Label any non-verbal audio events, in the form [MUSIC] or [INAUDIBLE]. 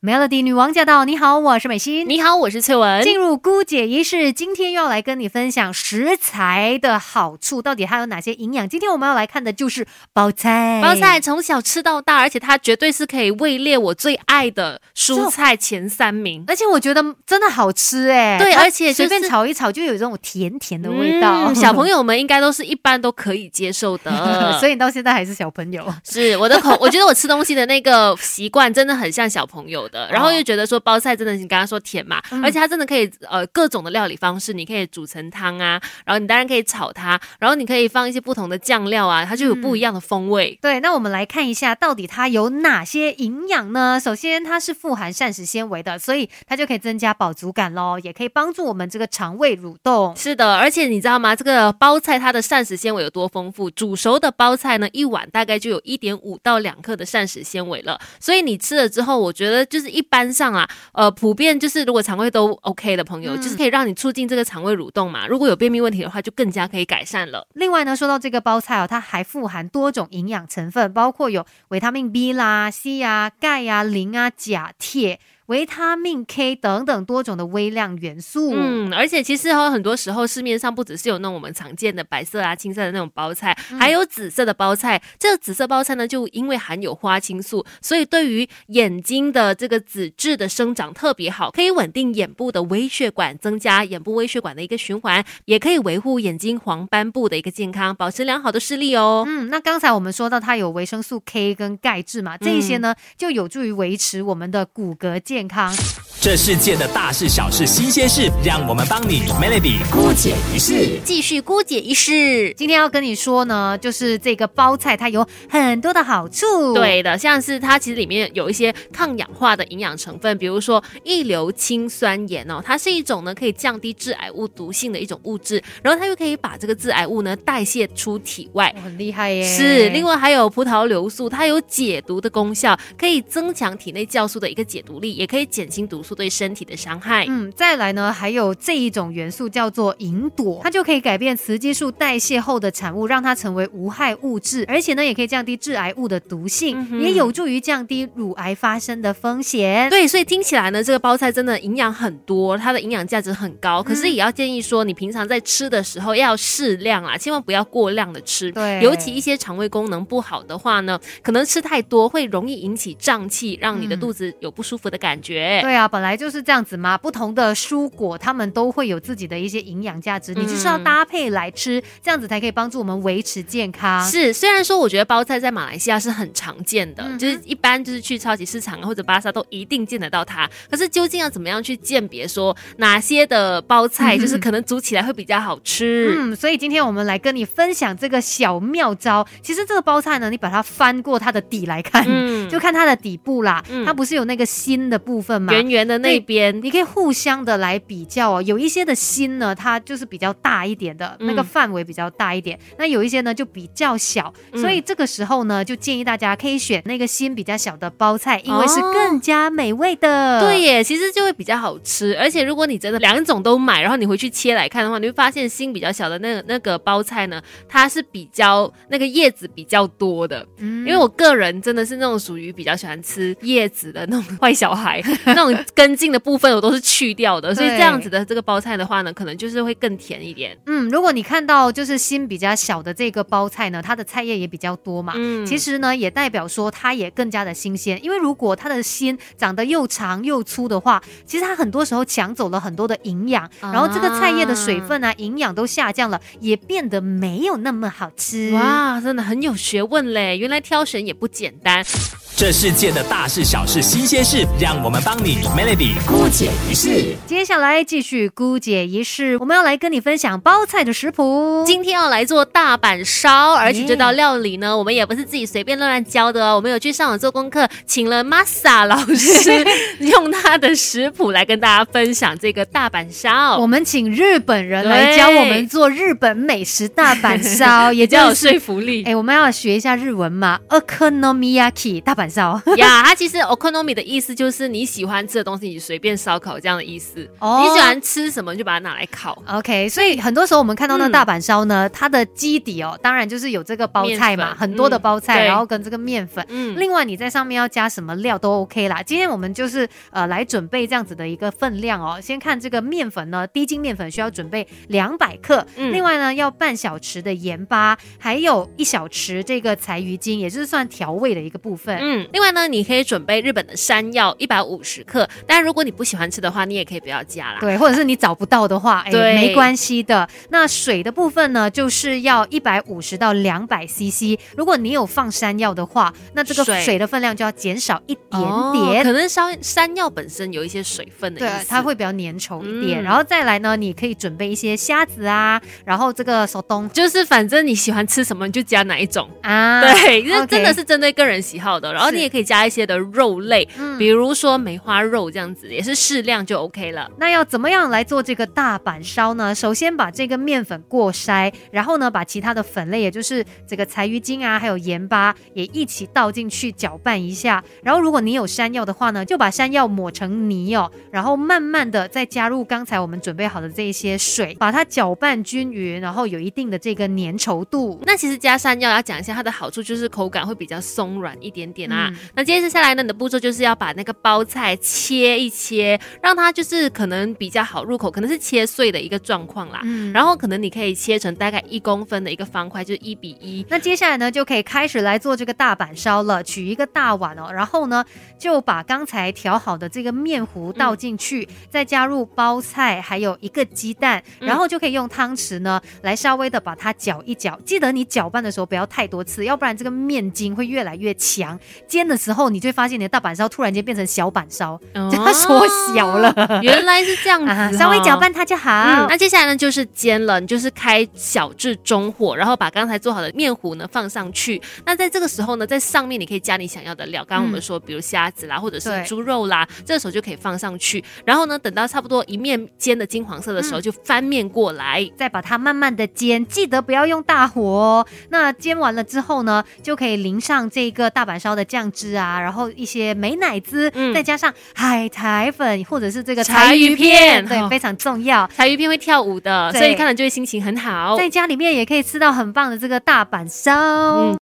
Melody 女王驾到！你好，我是美心。你好，我是翠文。进入姑姐仪式，今天又要来跟你分享食材的好处，到底它有哪些营养？今天我们要来看的就是包菜。包菜从小吃到大，而且它绝对是可以位列我最爱的蔬菜前三名。而且我觉得真的好吃哎，对，而且随便炒一炒就有这种甜甜的味道。小朋友们应该都是一般都可以接受的，[LAUGHS] 所以你到现在还是小朋友。是我的口，我觉得我吃东西的那个习惯真的很像小朋友。的，然后又觉得说包菜真的，你刚刚说甜嘛，而且它真的可以呃各种的料理方式，你可以煮成汤啊，然后你当然可以炒它，然后你可以放一些不同的酱料啊，它就有不一样的风味。对，那我们来看一下到底它有哪些营养呢？首先它是富含膳食纤维的，所以它就可以增加饱足感喽，也可以帮助我们这个肠胃蠕动。是的，而且你知道吗？这个包菜它的膳食纤维有多丰富？煮熟的包菜呢，一碗大概就有一点五到两克的膳食纤维了，所以你吃了之后，我觉得就是一般上啊。啊，呃，普遍就是如果肠胃都 OK 的朋友，就是可以让你促进这个肠胃蠕动嘛。如果有便秘问题的话，就更加可以改善了。另外呢，说到这个包菜哦，它还富含多种营养成分，包括有维他命 B 啦、C 啊、钙呀、磷啊、钾、铁。维他命 K 等等多种的微量元素，嗯，而且其实有很多时候市面上不只是有那种我们常见的白色啊、青色的那种包菜，还有紫色的包菜。这个紫色包菜呢，就因为含有花青素，所以对于眼睛的这个紫质的生长特别好，可以稳定眼部的微血管，增加眼部微血管的一个循环，也可以维护眼睛黄斑部的一个健康，保持良好的视力哦。嗯，那刚才我们说到它有维生素 K 跟钙质嘛，这一些呢就有助于维持我们的骨骼健。健康，这世界的大事小事新鲜事，让我们帮你 Melody 姑解一世，继续姑解一世。今天要跟你说呢，就是这个包菜它有很多的好处。对的，像是它其实里面有一些抗氧化的营养成分，比如说一硫氰酸盐哦，它是一种呢可以降低致癌物毒性的一种物质，然后它又可以把这个致癌物呢代谢出体外，很厉害耶。是，另外还有葡萄硫素，它有解毒的功效，可以增强体内酵素的一个解毒力，也。可以减轻毒素对身体的伤害。嗯，再来呢，还有这一种元素叫做银朵，它就可以改变雌激素代谢后的产物，让它成为无害物质，而且呢，也可以降低致癌物的毒性，也有助于降低乳癌发生的风险。对，所以听起来呢，这个包菜真的营养很多，它的营养价值很高。可是也要建议说，你平常在吃的时候要适量啊，千万不要过量的吃。对，尤其一些肠胃功能不好的话呢，可能吃太多会容易引起胀气，让你的肚子有不舒服的感。觉对啊，本来就是这样子嘛。不同的蔬果，它们都会有自己的一些营养价值，你就是要搭配来吃，这样子才可以帮助我们维持健康。是，虽然说我觉得包菜在马来西亚是很常见的，就是一般就是去超级市场或者巴萨都一定见得到它。可是究竟要怎么样去鉴别说哪些的包菜就是可能煮起来会比较好吃？嗯，所以今天我们来跟你分享这个小妙招。其实这个包菜呢，你把它翻过它的底来看，就看它的底部啦，它不是有那个心的。部分嘛，圆圆的那边，你可以互相的来比较哦。有一些的心呢，它就是比较大一点的，那个范围比较大一点。那有一些呢就比较小，所以这个时候呢，就建议大家可以选那个心比较小的包菜，因为是更加美味的。对耶，其实就会比较好吃。而且如果你真的两种都买，然后你回去切来看的话，你会发现心比较小的那个那个包菜呢，它是比较那个叶子比较多的。嗯，因为我个人真的是那种属于比较喜欢吃叶子的那种 [LAUGHS] 坏小孩。那种根茎的部分我都是去掉的，所以这样子的这个包菜的话呢，可能就是会更甜一点。嗯，如果你看到就是心比较小的这个包菜呢，它的菜叶也比较多嘛，嗯，其实呢也代表说它也更加的新鲜。因为如果它的心长得又长又粗的话，其实它很多时候抢走了很多的营养，然后这个菜叶的水分啊、营养都下降了，也变得没有那么好吃。哇，真的很有学问嘞！原来挑选也不简单。这世界的大事小事新鲜事，让我们帮你 Melody 姑姐仪式。接下来继续姑姐仪式，我们要来跟你分享包菜的食谱。今天要来做大阪烧，而且这道料理呢，我们也不是自己随便乱乱教的哦。我们有去上网做功课，请了 Masa 老师，[LAUGHS] 用他的食谱来跟大家分享这个大阪烧。我们请日本人来教我们做日本美食大阪烧，也较有说服力。哎，我们要学一下日文 o k o n o m i y a k i 大阪烧。[LAUGHS] 呀，它其实 okonomi 的意思就是你喜欢吃的东东西，你随便烧烤这样的意思。哦，你喜欢吃什么就把它拿来烤。OK，所以很多时候我们看到那大阪烧呢，它的基底哦，当然就是有这个包菜嘛，很多的包菜，然后跟这个面粉。嗯，另外你在上面要加什么料都 OK 啦。今天我们就是呃来准备这样子的一个分量哦。先看这个面粉呢，低筋面粉需要准备两百克，另外呢要半小匙的盐巴，还有一小匙这个柴鱼精，也就是算调味的一个部分。嗯，另外呢你可以准备日本的山药一百五十克，但如果你不喜欢吃的话，你也可以不要加啦。对，或者是你找不到的话，哎，没关系的。那水的部分呢，就是要一百五十到两百 CC。如果你有放山药的话，那这个水的分量就要减少一点点。可能山山药本身有一些水分的，对，它会比较粘稠一点。然后再来呢，你可以准备一些虾子啊，然后这个手冬，就是反正你喜欢吃什么你就加哪一种啊。对，这真的是针对个人喜好的。然后你也可以加一些的肉类，比如说梅花肉这样子，也是适量就 OK 了。那要怎么样来做这个大阪烧呢？首先把这个面粉过筛，然后呢，把其他的粉类，也就是这个柴鱼精啊，还有盐巴也一起倒进去搅拌一下。然后如果你有山药的话呢，就把山药抹成泥哦，然后慢慢的再加入刚才我们准备好的这些水，把它搅拌均匀，然后有一定的这个粘稠度。那其实加山药要讲一下它的好处，就是口感会比较松软一点点啊。那接着下来呢，你的步骤就是要把那个包菜切一切，让它就是可能比较好入口，可能是切碎的一个状况啦。嗯，然后可能你可以切成大概一公分的一个方块，就是一比一。那接下来呢，就可以开始来做这个大板烧了。取一个大碗哦，然后呢，就把刚才调好的这个面糊倒进去，再加入包菜，还有一个鸡蛋，然后就可以用汤匙呢来稍微的把它搅一搅。记得你搅拌的时候不要太多次，要不然这个面筋会越来越强。煎的时候，你就会发现你的大板烧突然间变成小板烧，[LAUGHS] 它缩小了。[LAUGHS] 原来是这样子，稍微搅拌它就好。那接下来呢，就是煎了，你就是开小至中火，然后把刚才做好的面糊呢放上去。那在这个时候呢，在上面你可以加你想要的料，刚刚我们说，比如虾子啦，或者是猪肉啦，这个时候就可以放上去。然后呢，等到差不多一面煎的金黄色的时候，就翻面过来，再把它慢慢的煎，记得不要用大火哦。那煎完了之后呢，就可以淋上这个大阪烧的酱汁啊，然后一些美乃滋，再加上海苔粉或者是这个柴鱼片，对，非常重要。柴鱼片会跳舞的，所以看了就会心情很好。在家里面也可以吃到很棒的这个大阪烧。